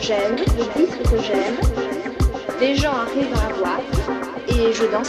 j'aime, je dis ce que j'aime, les gens arrivent à la boîte et je danse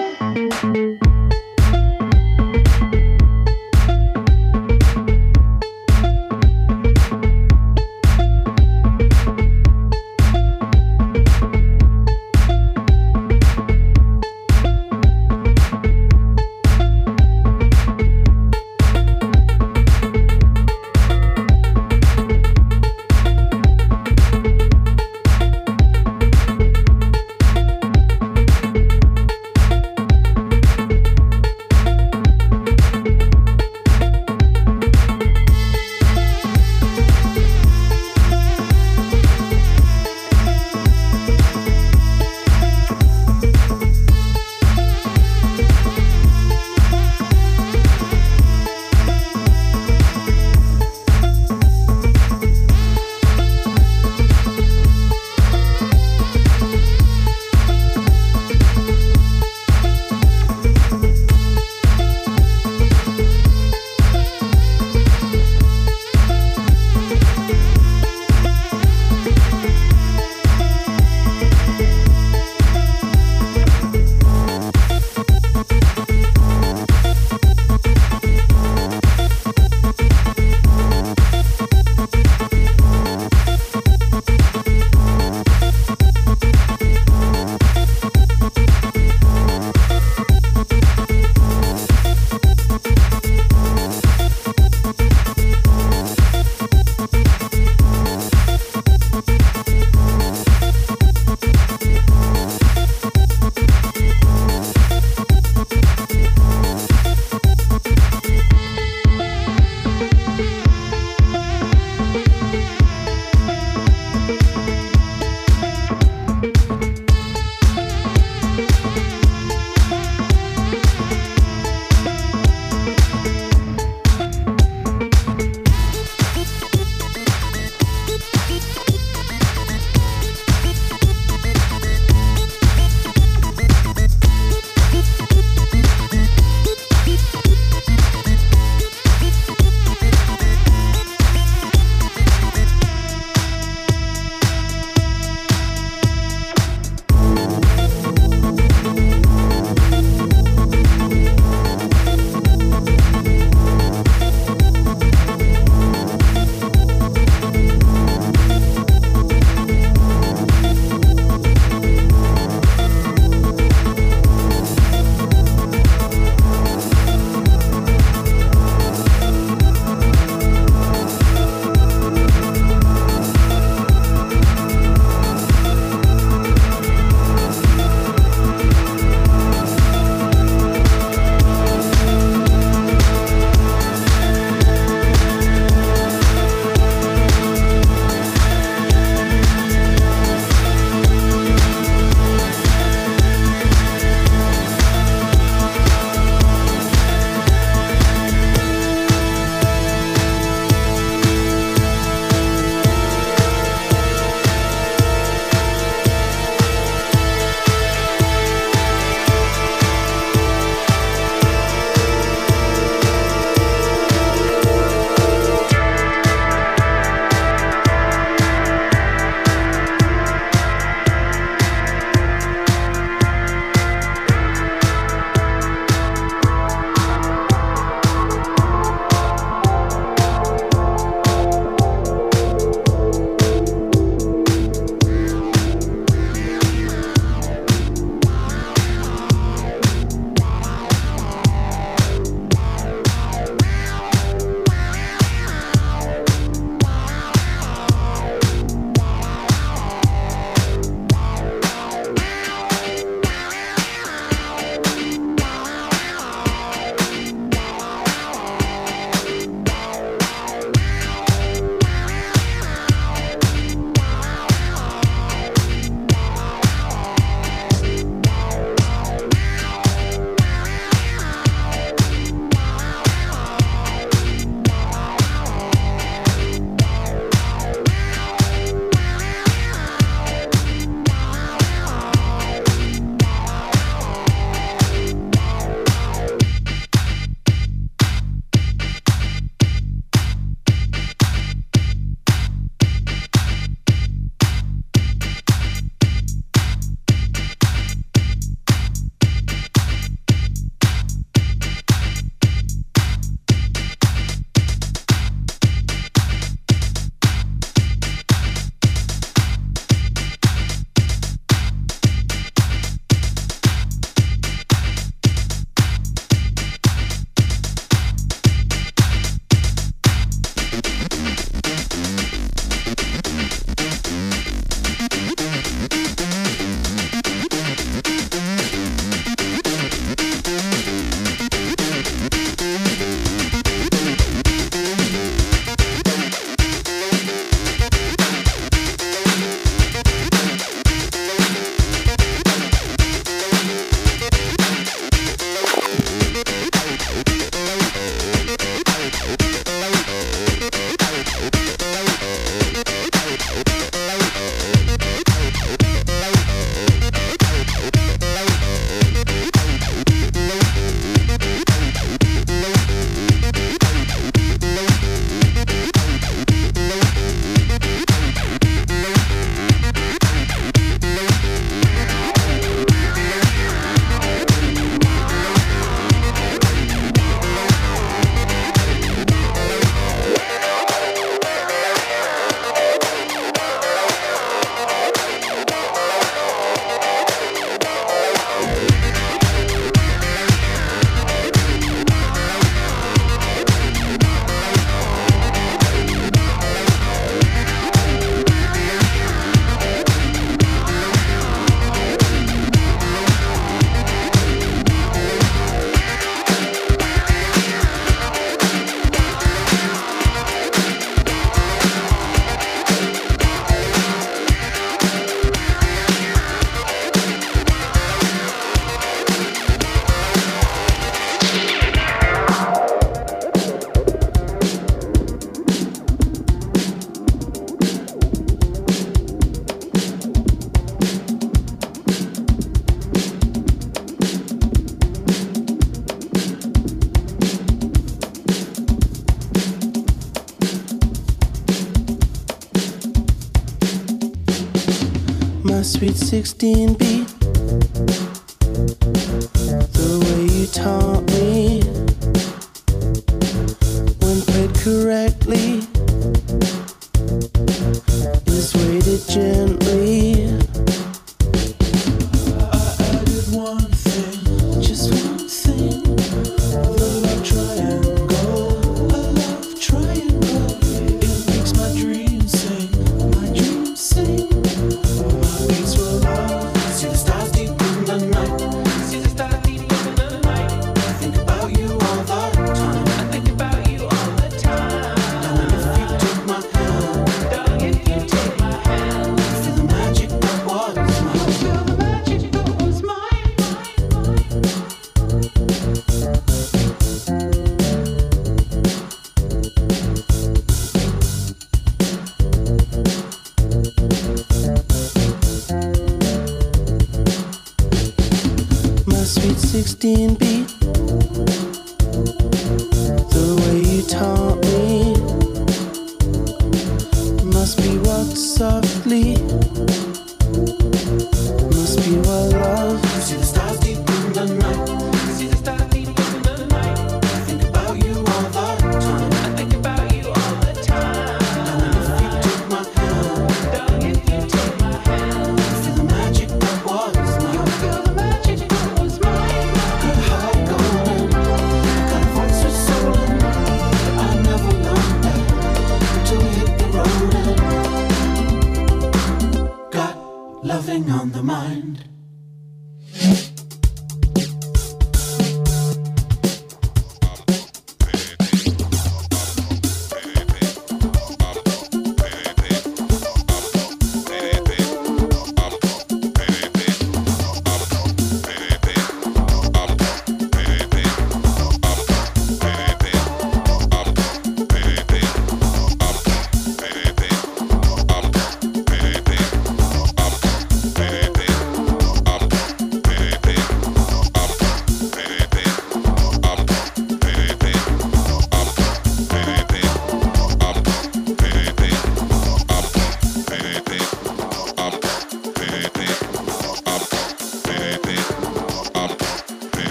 Sweet 16 beat. 16 beat.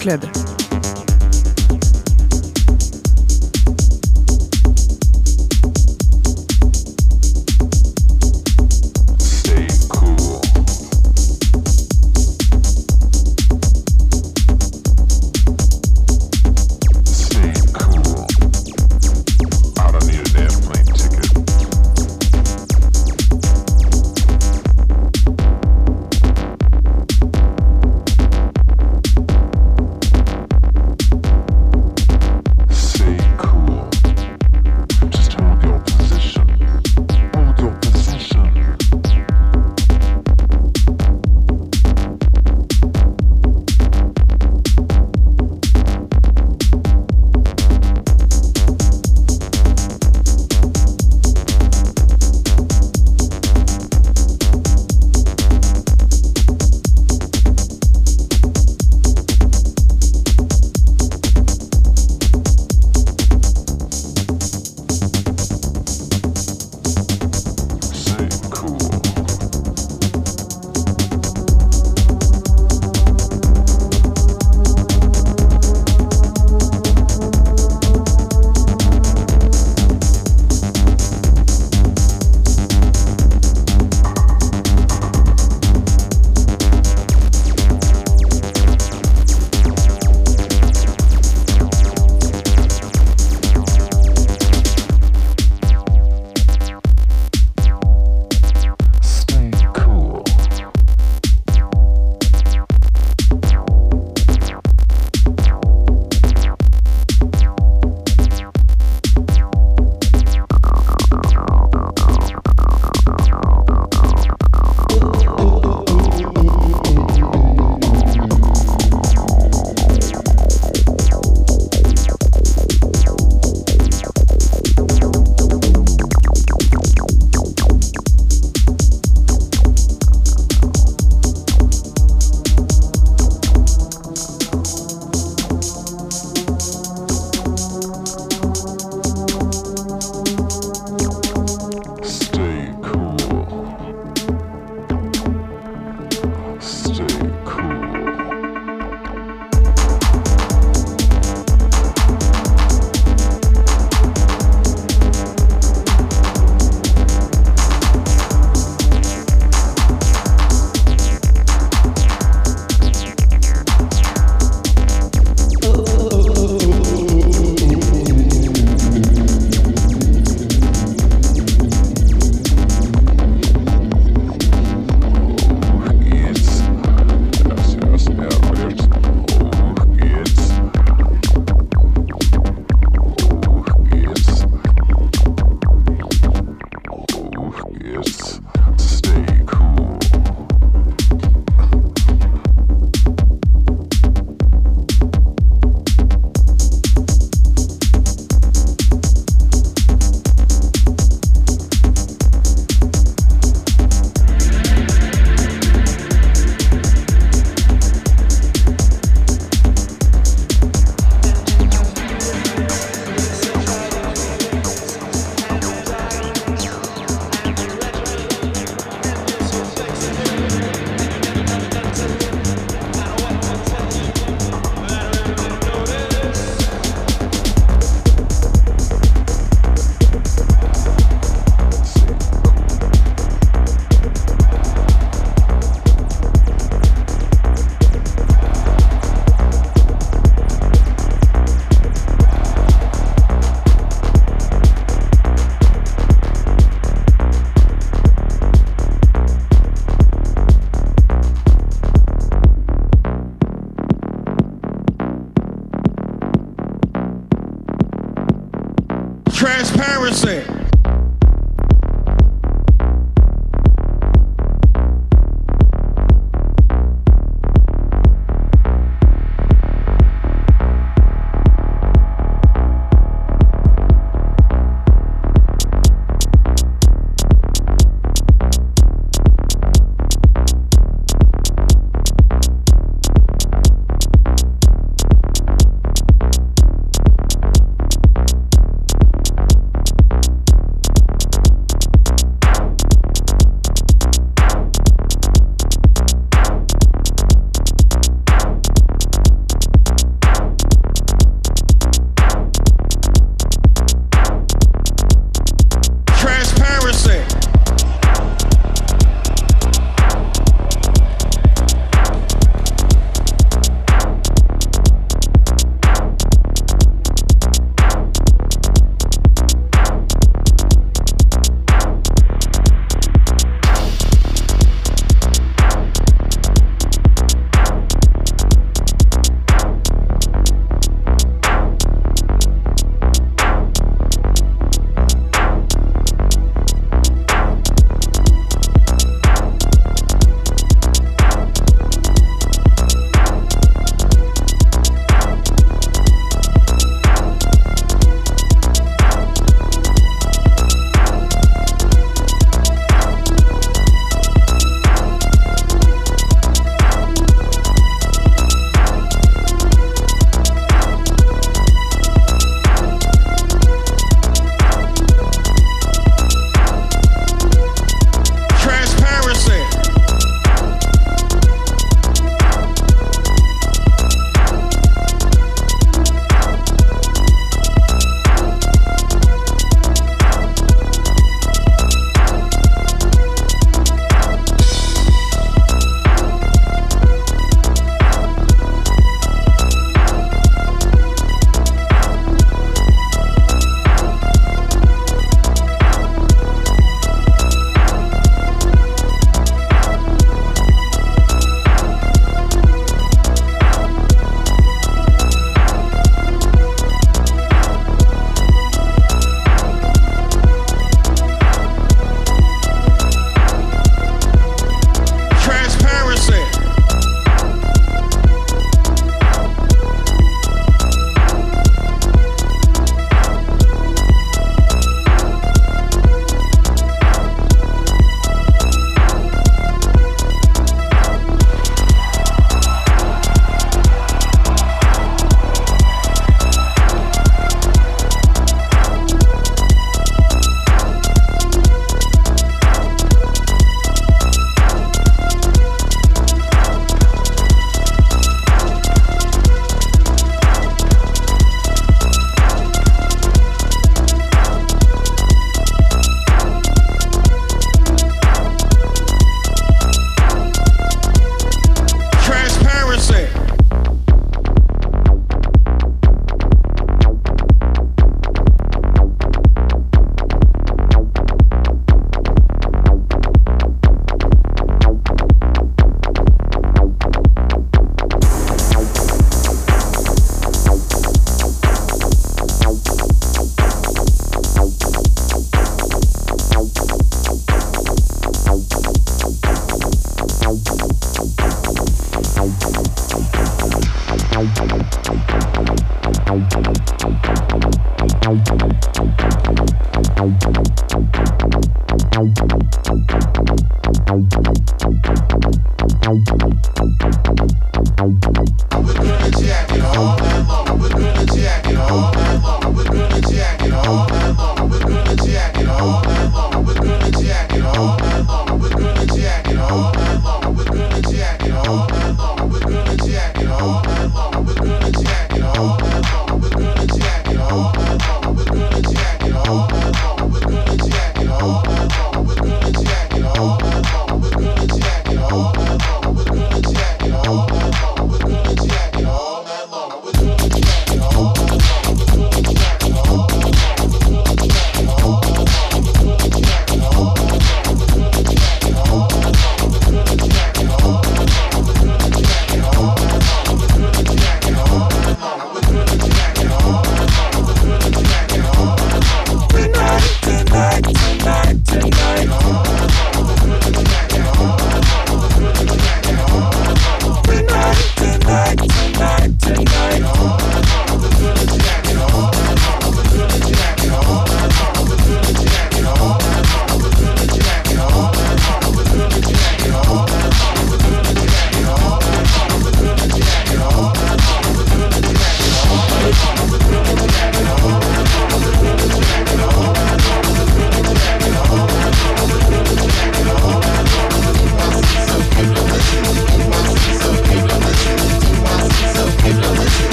Asklädd transparency.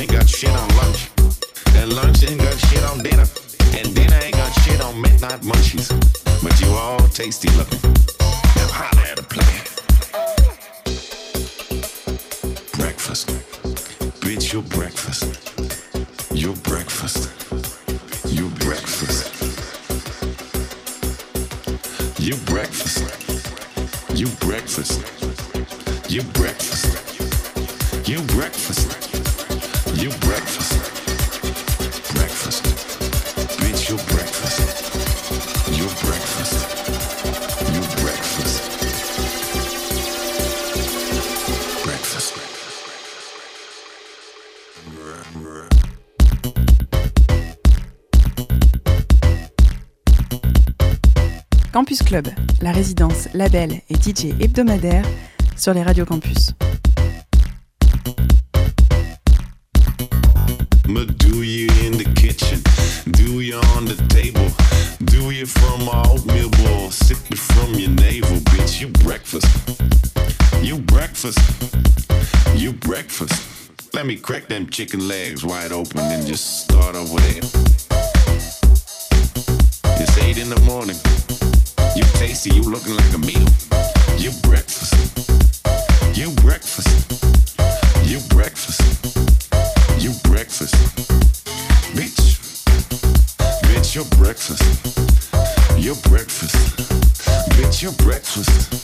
Ain't got shit on lunch. And lunch ain't got shit on dinner. And dinner ain't got shit on midnight munchies. But you all tasty looking. Campus Club, la résidence, label et DJ hebdomadaire sur les radios campus. Ma do you in the kitchen? Do you on the table? Do you from my oatmeal bowl? Sip it from your navel, bitch. You breakfast. You breakfast. You breakfast. Let me crack them chicken legs wide open and just start over there. It's eight in the morning. You tasty, you looking like a meal. You breakfast. You breakfast. You breakfast. You breakfast. Bitch. Bitch, your breakfast. Your breakfast. Bitch, your breakfast.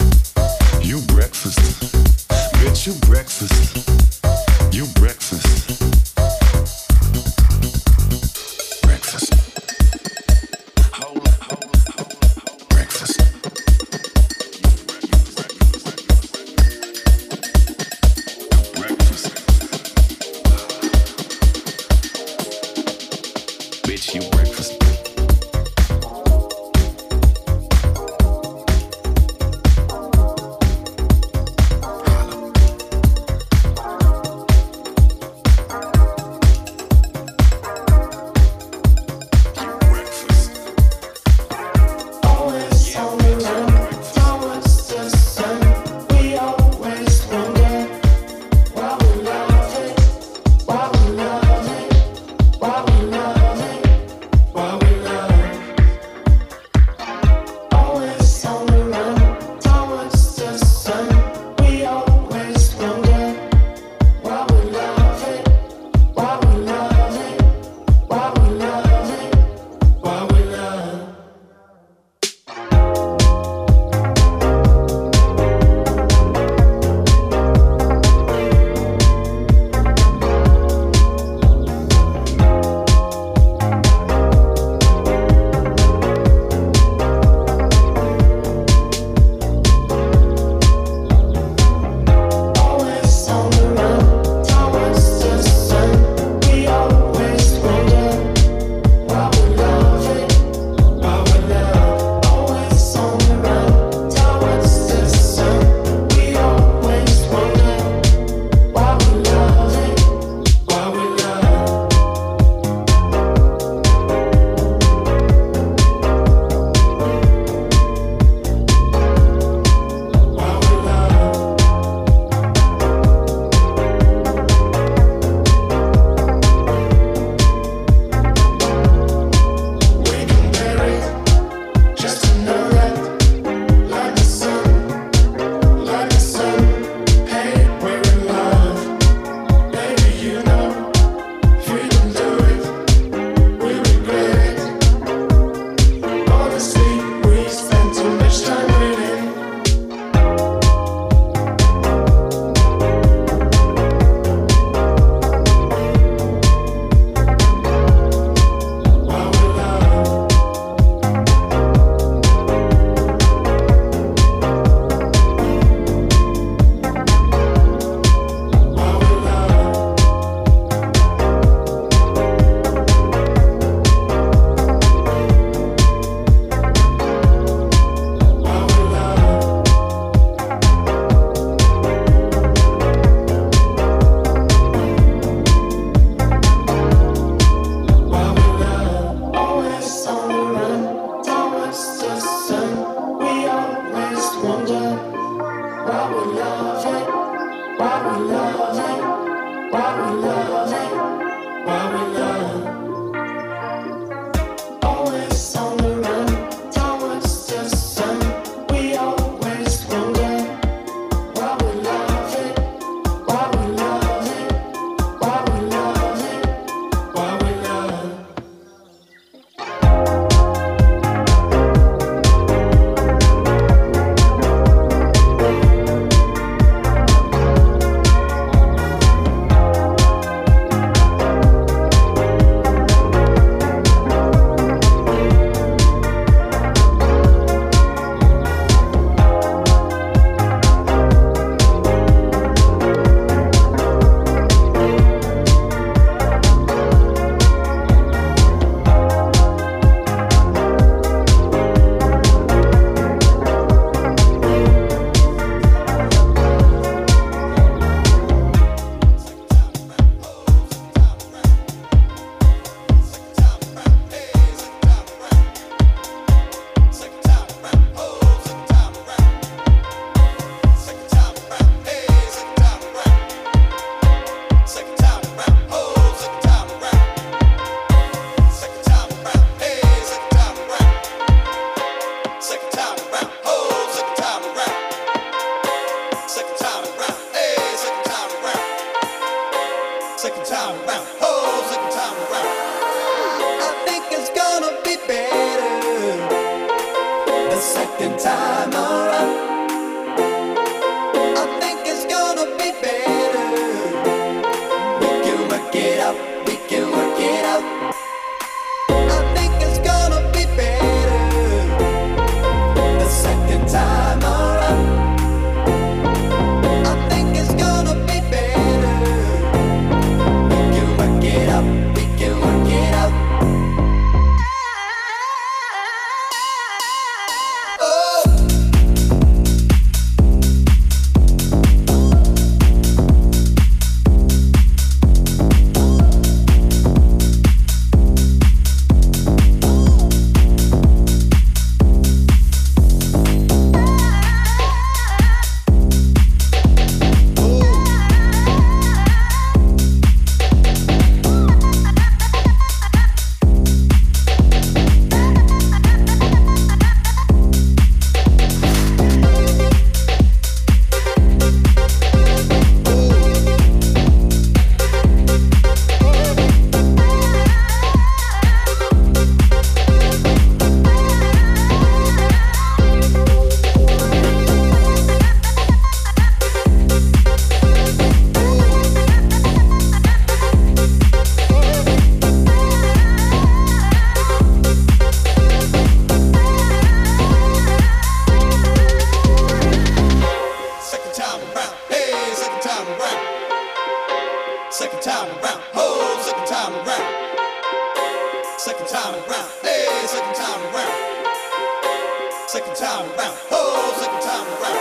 Second time around. Oh, second time around.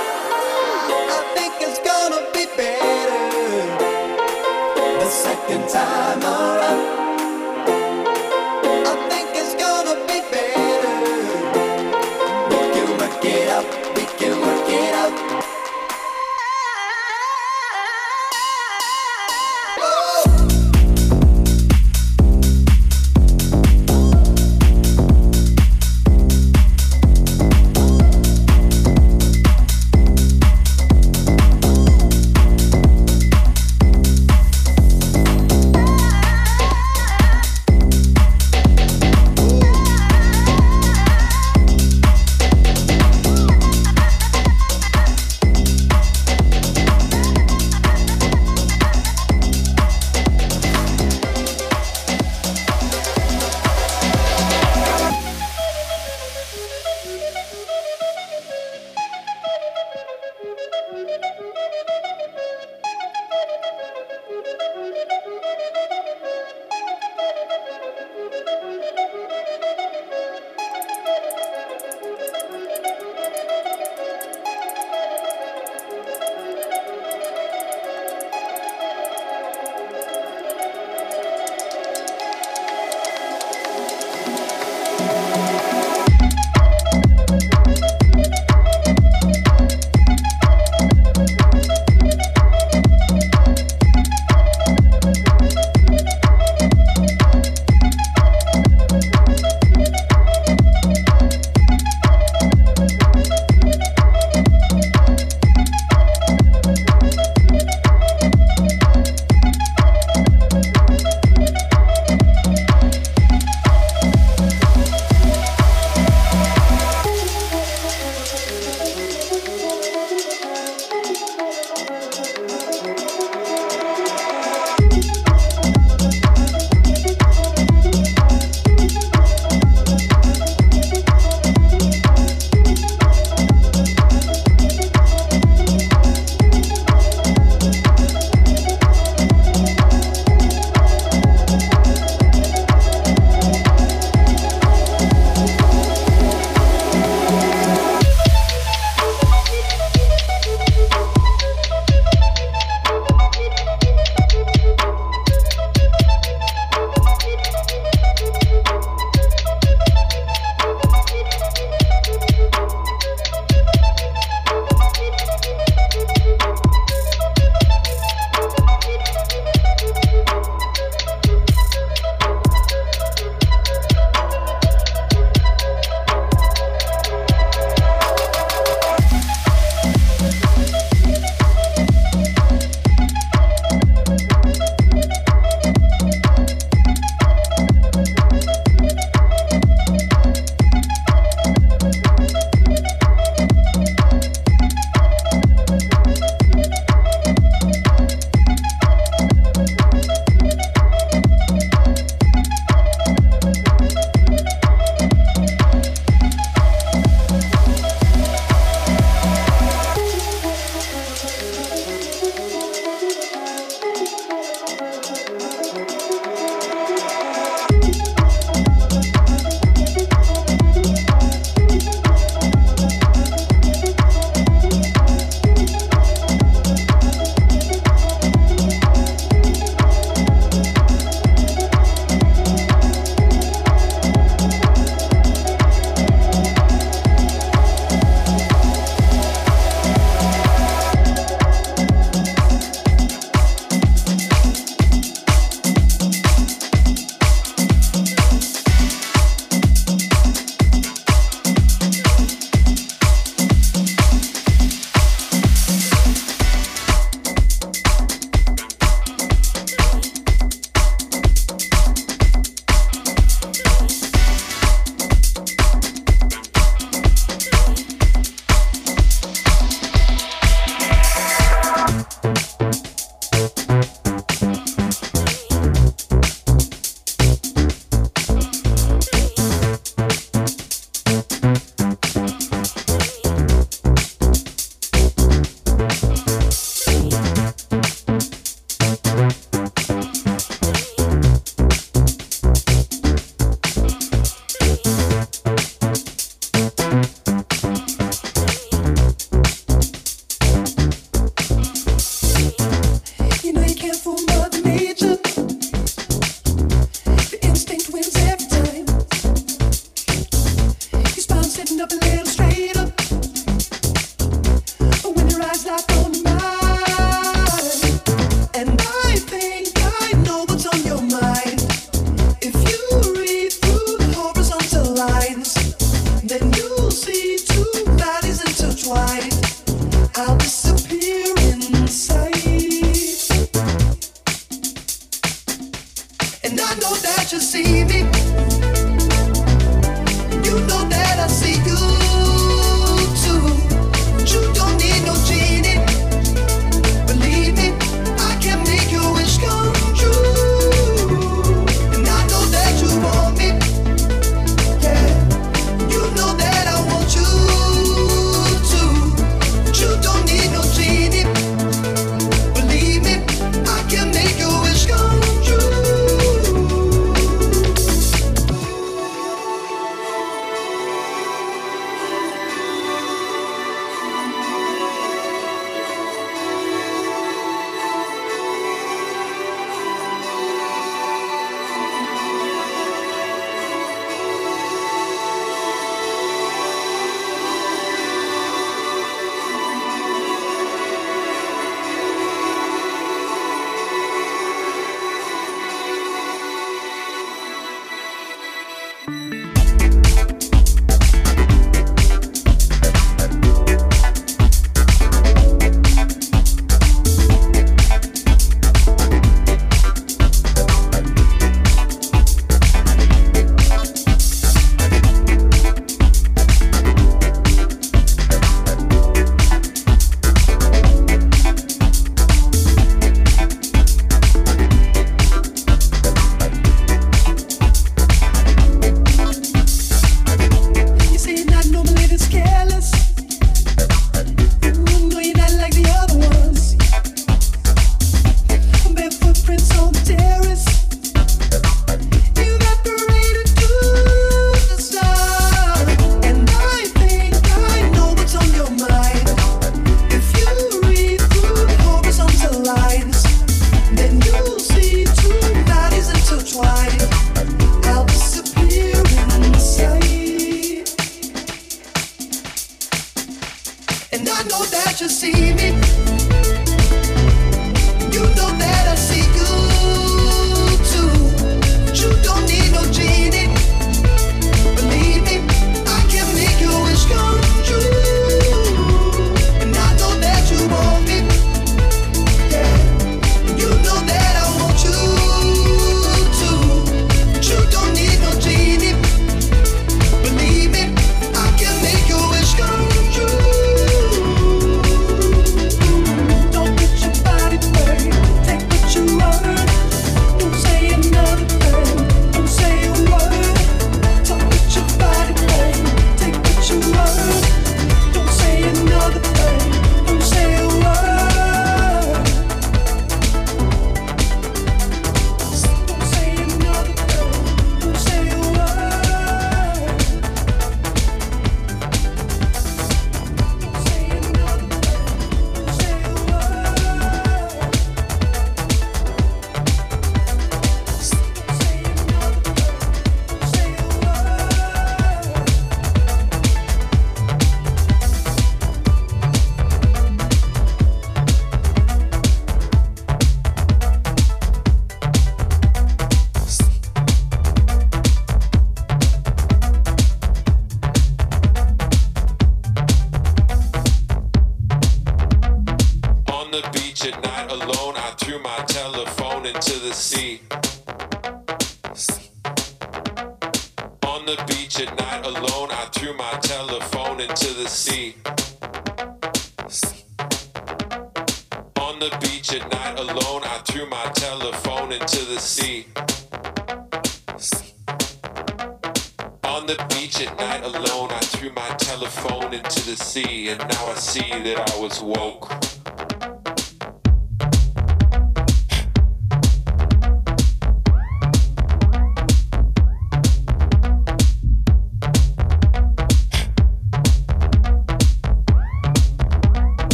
I think it's gonna be better the second time around.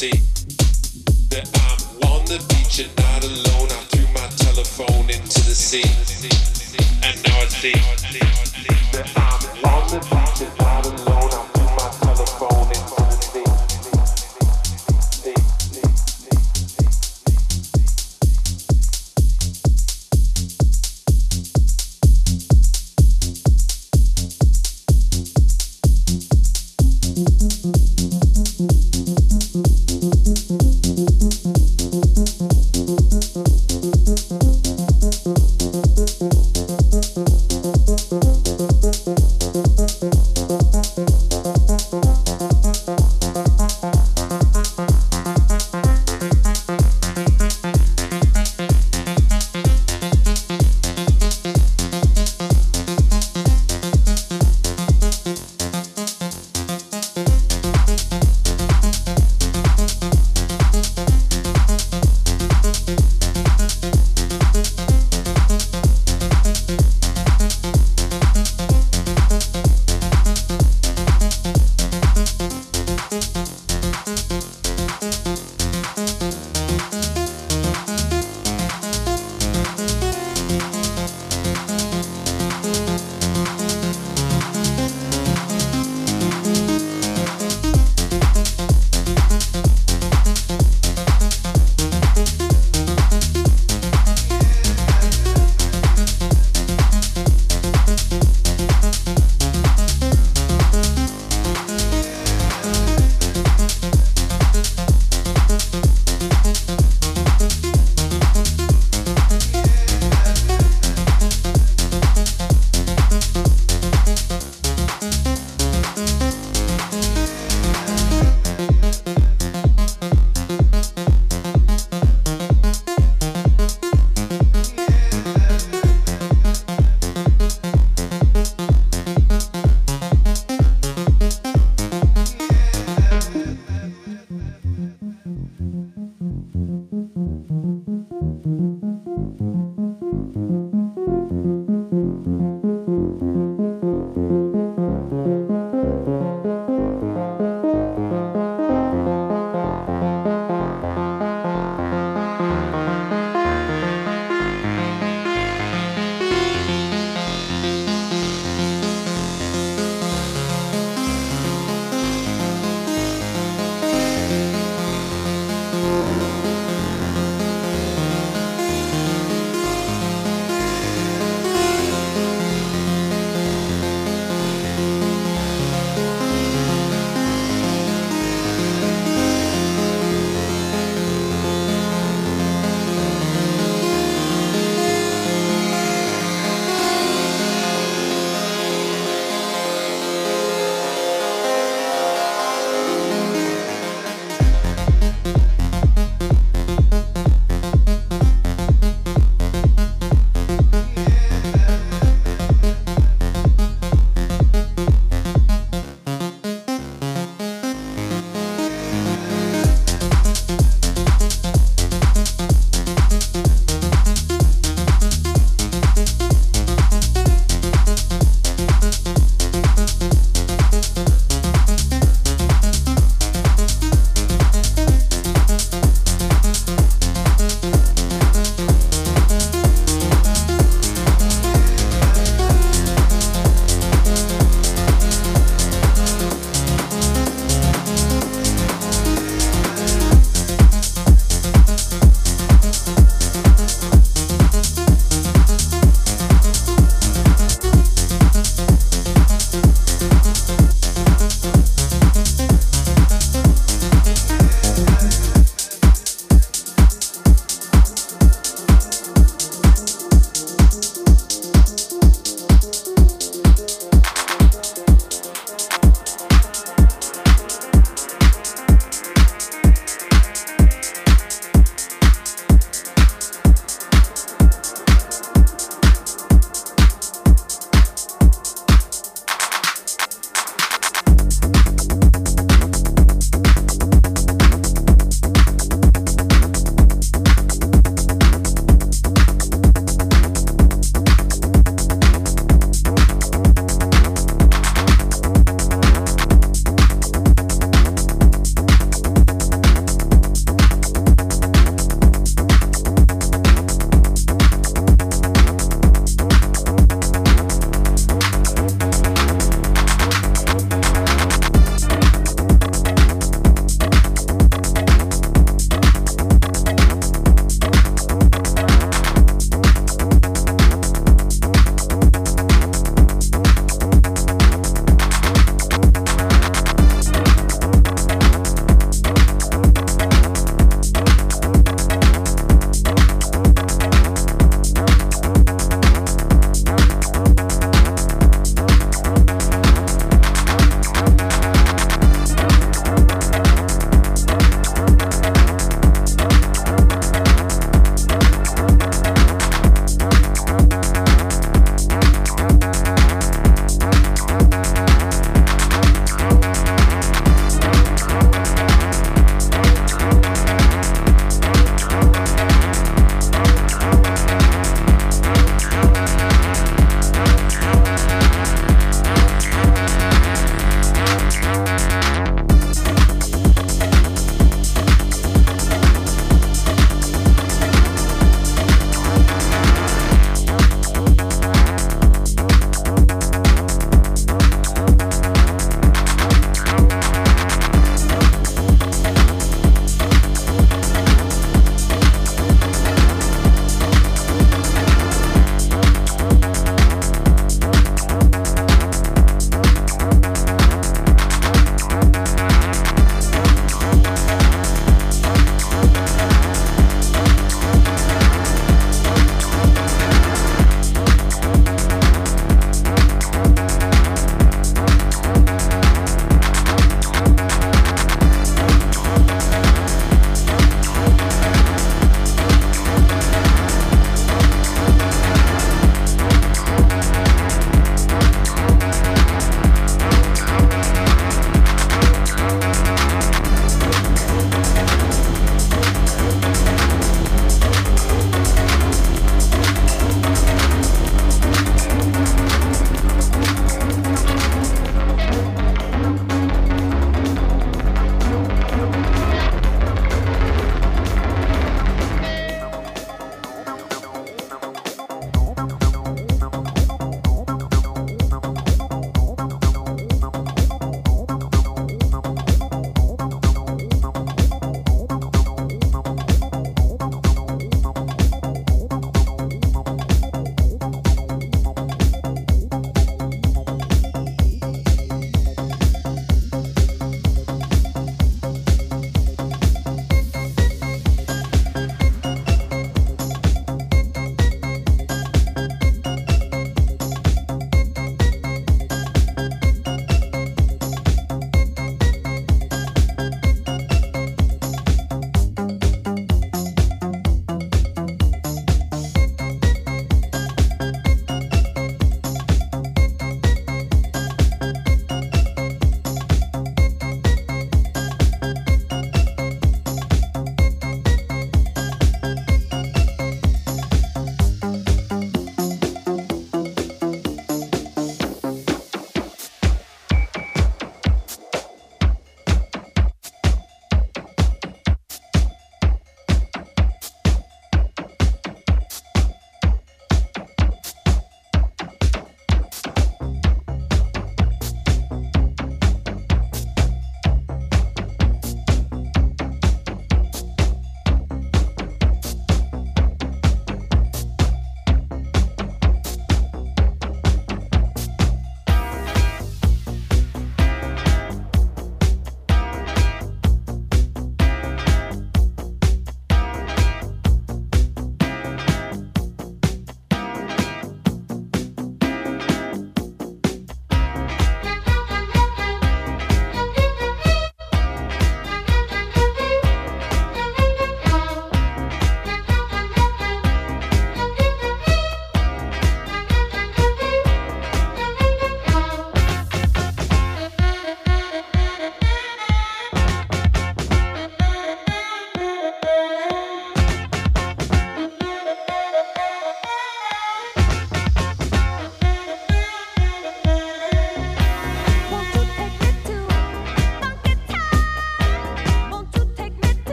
see that I'm on the beach and not alone. I threw my telephone into the sea, and now I see.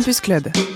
Campus Club.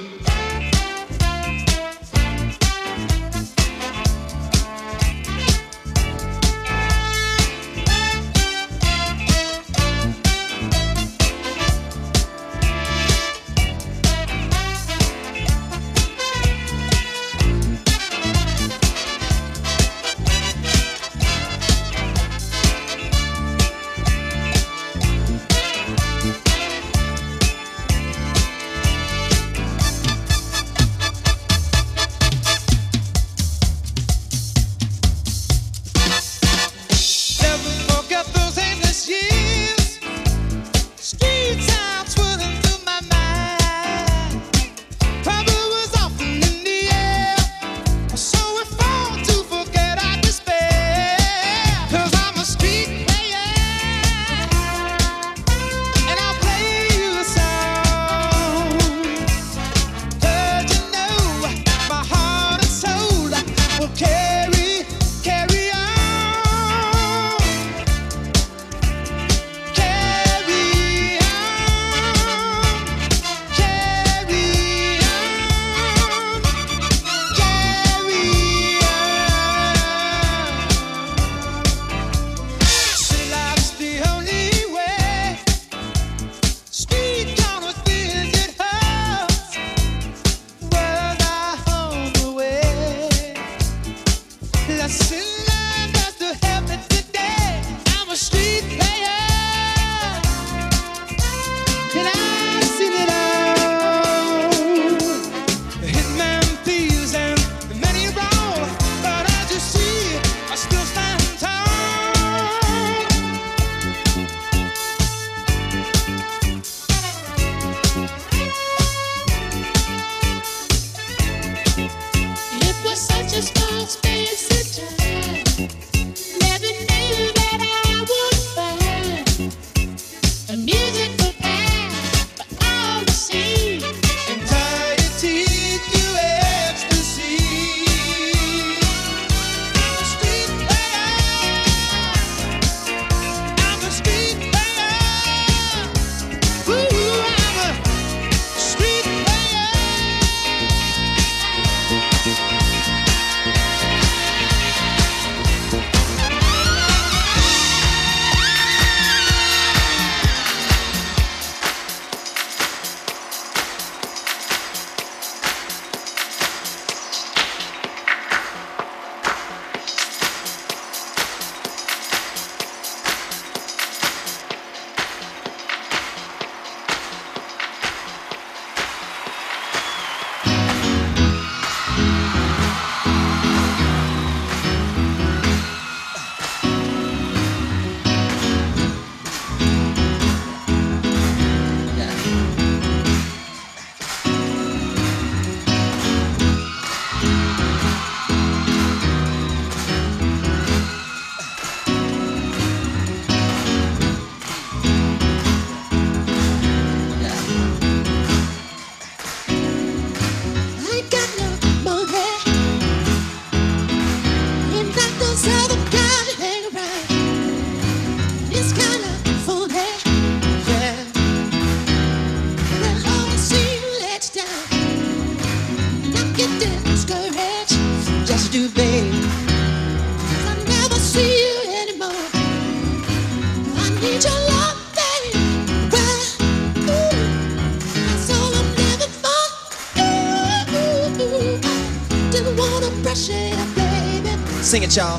想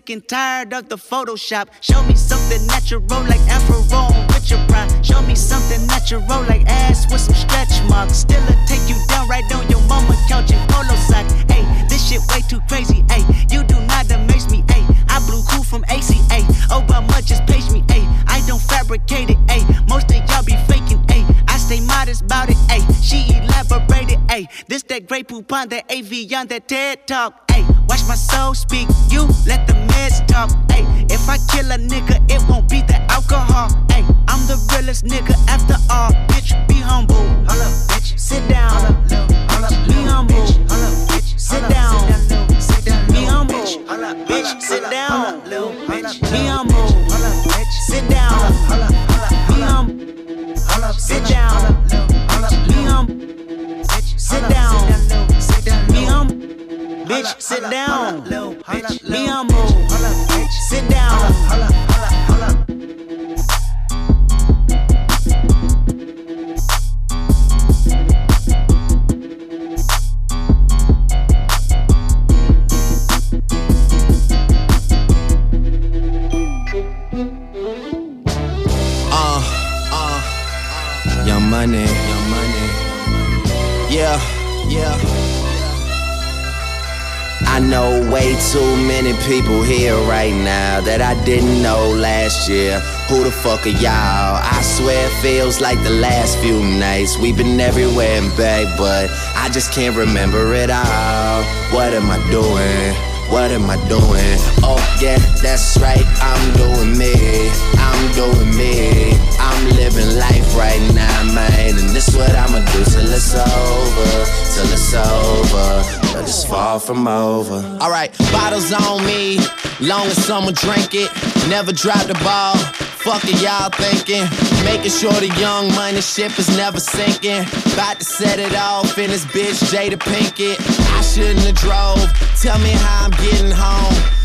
Sick and tired of the Photoshop. Show me something natural like Afro with your prime. Show me something natural like ass with some stretch marks. Still a take you down right on your mama couch in polo socks. Hey, this shit way too crazy. Hey, you do not amaze me. Hey, I blew cool from ACA. Obama just page me. Hey, I don't fabricate it. Hey, most of y'all be faking. Hey, I stay modest about it. Hey, she elaborated. Hey, this that great poop on that AV on that TED talk. Hey, watch my soul speak. You let talk. Hey, if I kill a nigga, it Who the fuck are y'all? I swear it feels like the last few nights. We've been everywhere and back, but I just can't remember it all. What am I doing? What am I doing? Oh, yeah, that's right. I'm doing me. I'm doing me. I'm living life right now, man. And this what I'ma do. Till it's over. But it's far from over. Alright, bottles on me, long as someone drink it. Never drop the ball. Fuck it, y'all thinking. Making sure the young money ship is never sinking. About to set it off in this bitch, Jada Pinkett. I shouldn't have drove. Tell me how I'm getting home.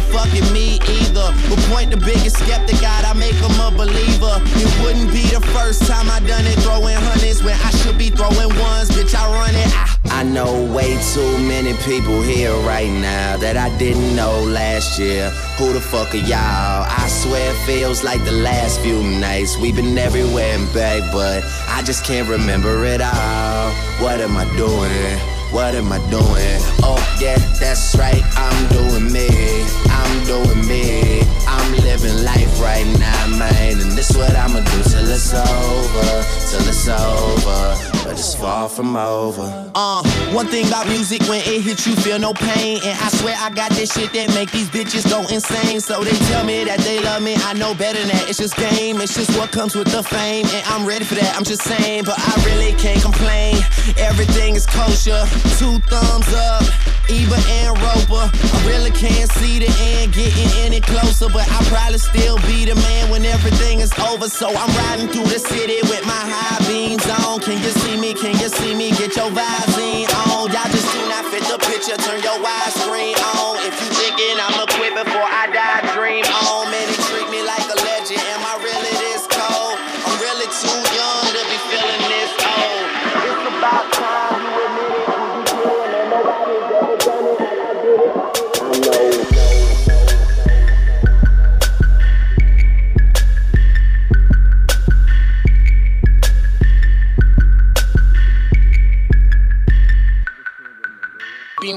Well, fucking me either. But point the biggest skeptic out, I make him a believer. It wouldn't be the first time I done it, throwing hundreds when I should be throwing ones. Bitch, I run it. I I know way too many people here right now that I didn't know last year. Who the fuck are y'all? I swear it feels like the last few nights. We've been everywhere and back, but I just can't remember it all. What am I doing? What am I doing? Oh yeah, that's right, I'm doing me. I'm doing me. Living life right now, man. And this what I'ma do till it's over. Till it's over. But it's far from over. Uh, one thing about music, when it hits you, feel no pain. And I swear I got this shit that make these bitches go insane. So they tell me that they love me, I know better than that. It's just game, it's just what comes with the fame. And I'm ready for that, I'm just saying, but I really can't complain. Everything is kosher, two thumbs up. Ebert and Roeper, I really can't see the end getting any closer, but I'll probably still be the man when everything is over. So I'm riding through the city with my high beams on. Can you see me? Can you see me? Get your vibes in on. Y'all just do not fit the picture. Turn your widescreen on.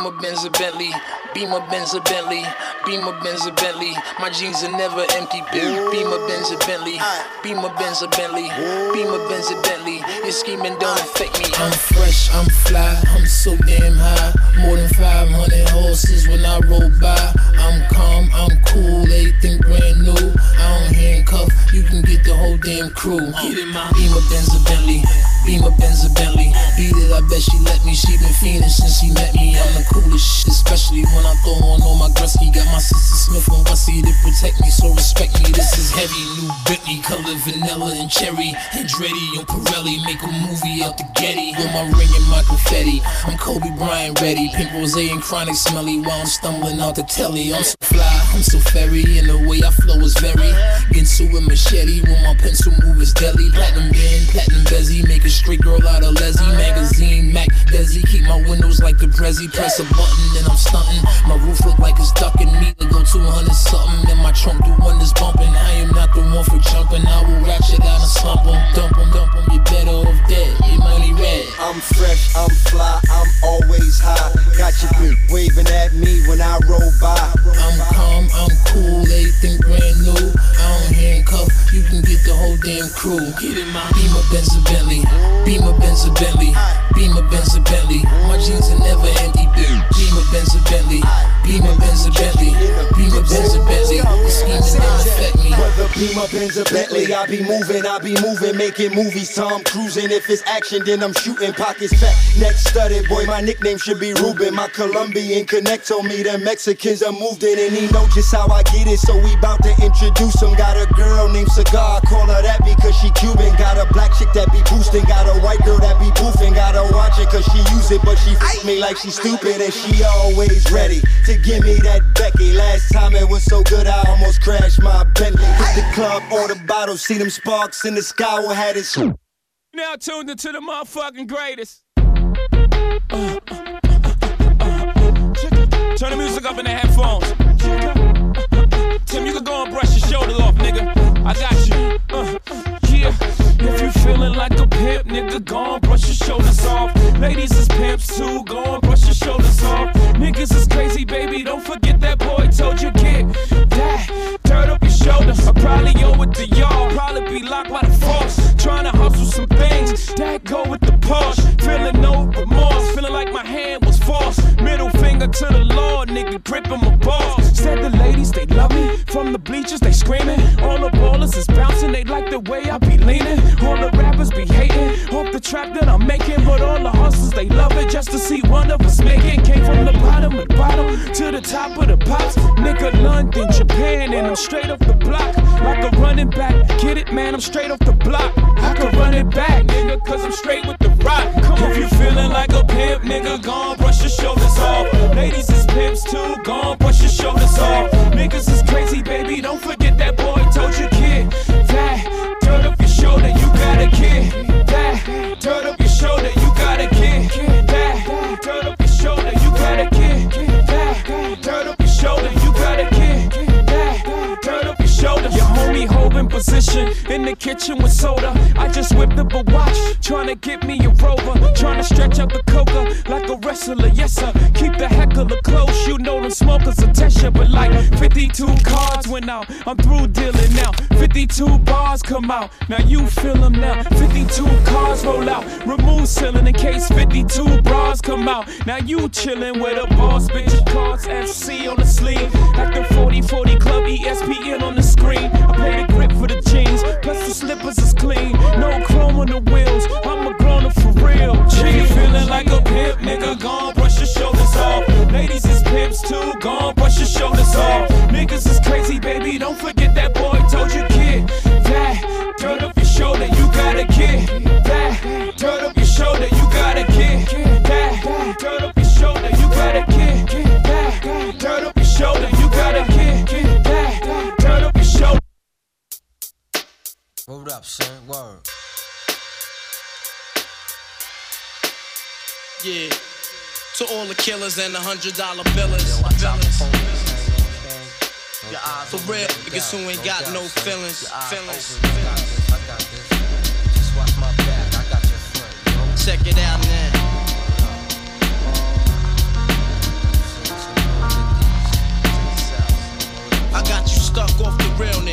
Beamer Benz a Bentley, Beamer Benz a Bentley, Beamer Benz a Bentley. My jeans are never empty. Be- Beamer Benz a Bentley, Beamer Benz a Bentley, Beamer Benz a Bentley. Your scheming don't affect me. I'm fresh, I'm fly, I'm so damn high. More than 500 horses when I roll by. I'm calm, I'm cool, everything brand new. I don't handcuff, you can get the whole damn crew. Get in my Beamer Benz a Bentley, Beamer Benz a Bentley. Beat it, I bet she let me. She been fiending since she met me. I'm the coolest shit, especially when I throw on all my Gretzky. Got my sister Smith and Wessie to protect me, so respect me. This is heavy, new Bentley, color vanilla and cherry. Andretti and Pirelli make a movie out the Getty with my ring and my confetti. I'm Kobe Bryant ready, pink rose and chronic smelly while I'm stumbling out the telly. I'm so fly, I'm so fairy, and the way I flow is very. Ginsu with machete, when my pencil move is deadly. Platinum band, platinum bezzy, make a straight girl out of Leslie. Magazine, Mac, Desi, keep my windows like the Prezi. Press a button and I'm stunting. My roof look like it's ducking me to go 200 something. And my trunk do wonders bumping. I am not the one for jumping. I will ratchet out and slump em. Dump 'em, dump 'em. You better off dead, your money red. I'm fresh, I'm fly, I'm always high. Got your bitch waving at me when I roll by. I'm calm, I'm cool, everything brand new. I don't handcuff, you can get the whole damn crew. Get in my Beamer Benz a Bentley, Beamer Benz a Bentley, Beamer Benz a Bentley. My jeans are never empty. Beamer Benz a Bentley, Beamer Benz a Bentley, Beamer Benz a Bentley. The scheming don't affect me. Whether Benz, or Bentley, I be moving, I be moving, making movies. Tom cruising. If it's action, then I'm shooting. Pockets fat, neck studded. Boy, my nickname should be Ruben. My Colombian connect told me the Mexicans are moved in, and he know just how I get it. So we bout to introduce him. Got a girl named Cigar, call her that because she Cuban. Got a black chick that be boosting, got a white girl that be boofing. Got to watch it cause she use it, but she f me like she stupid, and she always ready to give me that Becky. Last time it was so good, I almost crashed my Bentley. Hit the club, order bottles, see them sparks in the sky. What had it? Now tuned into the motherfucking greatest. Turn the music up in the headphones. Tim, you can go and brush your shoulder off, nigga. I got you. Uh, yeah. If you feeling like a pimp, nigga, go and brush your shoulders off. Ladies is pimps too, go and brush your shoulders off. Niggas is crazy, baby, don't forget that boy told you get that. Turn up your shoulder. I probably owe it to y'all. Probably be locked by the force. Trying to hustle some things that go with the Porsche. Feeling no remorse, feeling like my hand was forced. Middle finger to the Lord, nigga, gripping my balls. Said the ladies, they love me. From the bleachers, they screaming. All the ballers is bouncing, they like the way I be leaning. All the rappers be hating. Hope the trap that I'm making, they love it just to see one of us making. Came from the bottom of the bottom to the top of the pops. Nigga, London, Japan, and I'm straight off the block. Like a running back. Get it, man, I'm straight off the block. I can run it back, nigga, cause I'm straight with the rock. Come. If you feeling like a pimp, nigga, gon' brush your shoulders off. Ladies is pimps too, gon' brush your shoulders off. Niggas is crazy, baby, don't forget that boy told you, kid. That, turn up your shoulder, you got a kid. Position in the kitchen with soda. I just whipped up a watch, trying to get me a rover. over. Trying to stretch out the coca like a wrestler, yes sir. Keep the heckler close, you know them smokers will test you. But like 52 cards went out, I'm through dealing now. 52 bars come out, now you feel them now. 52 cars roll out, remove ceiling in case 52 bras come out. Now you chillin' with a boss, bitch. Cards FC on the sleeve. The 40 40 Club, ESPN on the screen. I play the slippers is clean. No chrome on the wheels, I'm a grown up for real. G feeling like a pimp, nigga. Gone, brush your shoulders off. Ladies is pimps too, gone, brush your shoulders off. Niggas is crazy, baby. Don't forget that boy Hold up, son. Word. Yeah. To all the killers and the hundred dollar billers. For real, niggas who ain't got no feelings. Feelings. Check it out now. I got you stuck off the realness.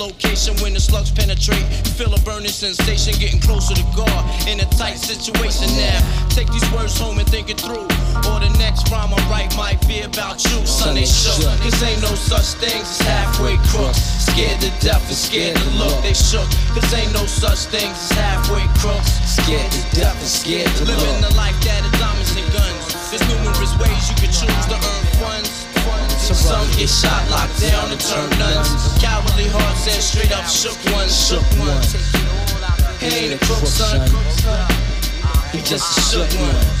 location when the slugs penetrate. Feel a burning sensation, getting closer to God in a tight situation now. Take these words home and think it through. Or the next rhyme I write might be about you. Son, they shook. Cause ain't no such things as halfway crooks. Scared to death and scared to look. They shook. Cause ain't no such things as halfway crooks. Scared to death and scared to look. Living the life that is diamonds and guns. There's numerous ways you can choose to earn. Some get shot, locked down, and turn nuns. Cowardly hearts and straight up shook ones. Shook ones. He ain't a crook, son. He just a shook one.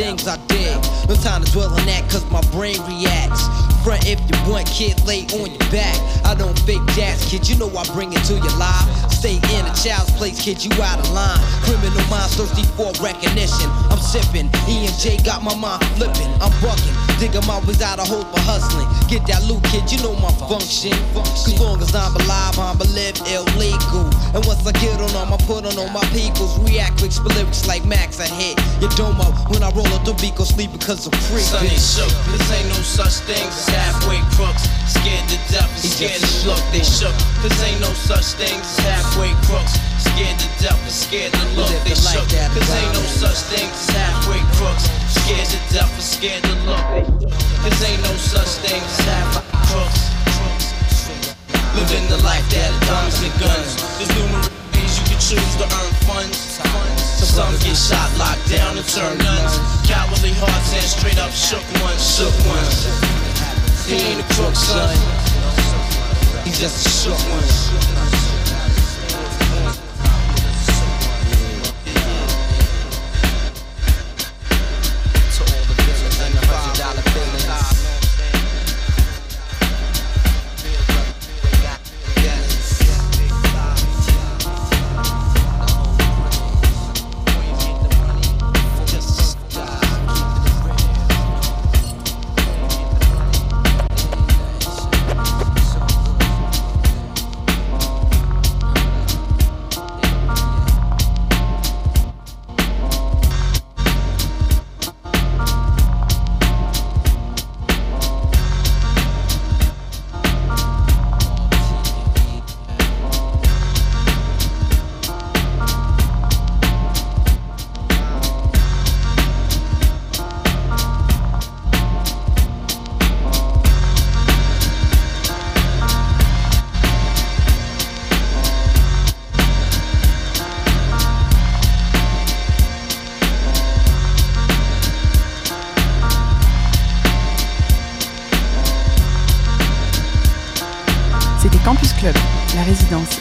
things I did? No time to dwell on that, cause my brain reacts. Front if you want, kid, lay on your back. I don't fake jazz, kid, you know I bring it to your life. Stay in a child's place, kid, you out of line. Criminal minds thirsty for recognition. I'm sipping, E and J got my mind flipping. I'm bucking, dig 'em always out of hope for hustling. Get that loot, kid, you know my function. Cause long as I'm alive, I'm a live illegal. And once I get on I'ma put on all my peoples. React quick, lyrics like Max, I hit your domo. When I roll beat, go sleep because I'm free. Son, they shook. Cause ain't no such thing as halfway crooks. Scared to death and scared to look. They shook. Cause ain't no such thing as halfway crooks. Scared to death and scared to look. They shook. Cause ain't no such thing as halfway crooks. Scared to death and scared to look. Cause ain't no such thing as halfway crooks. Living the life that diamonds and guns. There's numerous to earn funds. Some get shot, locked down, and turn nuns. Cowardly hearts and straight up shook ones, shook ones. He ain't a crook, son. He just a shook one.